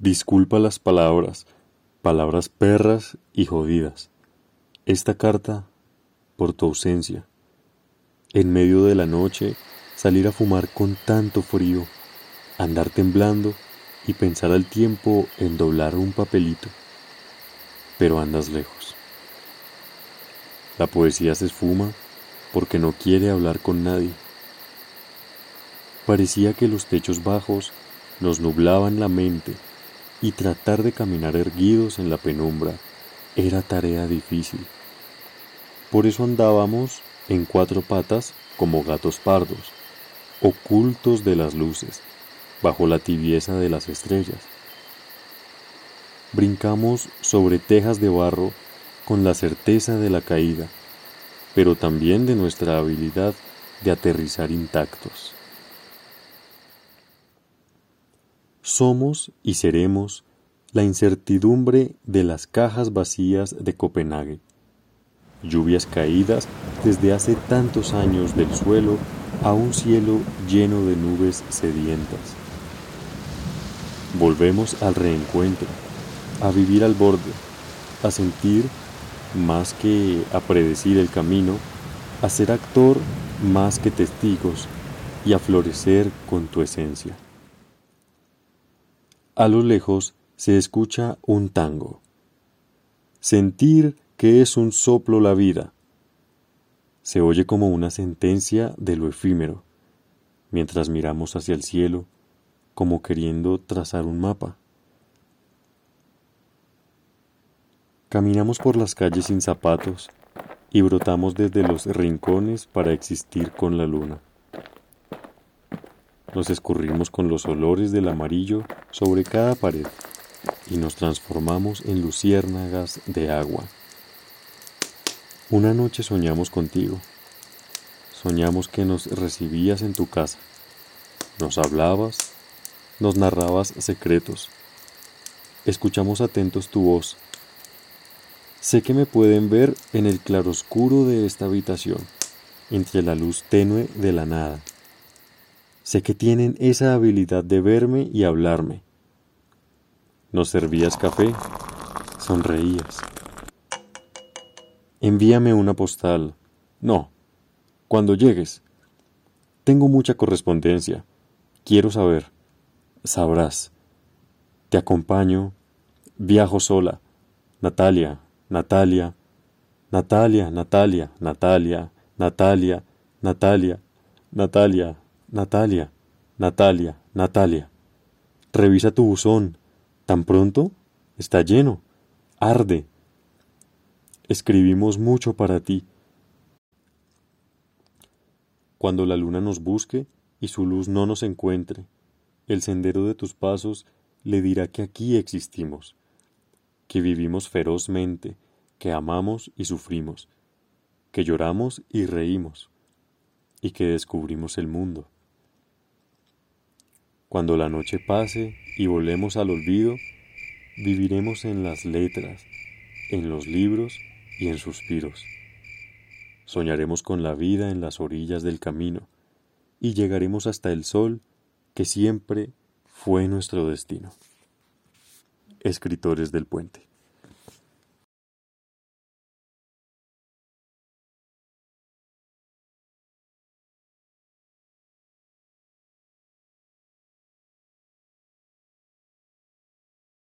Disculpa las palabras, palabras perras y jodidas. Esta carta por tu ausencia. En medio de la noche, salir a fumar con tanto frío, andar temblando y pensar al tiempo en doblar un papelito. Pero andas lejos. La poesía se esfuma porque no quiere hablar con nadie. Parecía que los techos bajos nos nublaban la mente y tratar de caminar erguidos en la penumbra era tarea difícil. Por eso andábamos en cuatro patas como gatos pardos, ocultos de las luces, bajo la tibieza de las estrellas. Brincamos sobre tejas de barro con la certeza de la caída, pero también de nuestra habilidad de aterrizar intactos. Somos y seremos la incertidumbre de las cajas vacías de Copenhague. Lluvias caídas desde hace tantos años del suelo a un cielo lleno de nubes sedientas. Volvemos al reencuentro, a vivir al borde, a sentir más que a predecir el camino, a ser actor más que testigos y a florecer con tu esencia. A lo lejos se escucha un tango. Sentir que es un soplo la vida. Se oye como una sentencia de lo efímero, mientras miramos hacia el cielo, como queriendo trazar un mapa. Caminamos por las calles sin zapatos y brotamos desde los rincones para existir con la luna. Nos escurrimos con los olores del amarillo sobre cada pared y nos transformamos en luciérnagas de agua. Una noche soñamos contigo. Soñamos que nos recibías en tu casa. Nos hablabas, nos narrabas secretos. Escuchamos atentos tu voz. Sé que me pueden ver en el claroscuro de esta habitación, entre la luz tenue de la nada. Sé que tienen esa habilidad de verme y hablarme. Nos servías café, sonreías. Envíame una postal. No, cuando llegues. Tengo mucha correspondencia. Quiero saber. Sabrás. Te acompaño. Viajo sola. Natalia, Natalia, Natalia, Natalia, Natalia, Natalia, Natalia, Natalia, Natalia, Natalia, Natalia. Revisa tu buzón. ¿Tan pronto? Está lleno. Arde. Escribimos mucho para ti. Cuando la luna nos busque y su luz no nos encuentre, el sendero de tus pasos le dirá que aquí existimos, que vivimos ferozmente, que amamos y sufrimos, que lloramos y reímos, y que descubrimos el mundo. Cuando la noche pase y volvemos al olvido, viviremos en las letras, en los libros y en suspiros. Soñaremos con la vida en las orillas del camino y llegaremos hasta el sol que siempre fue nuestro destino. Escritores del puente.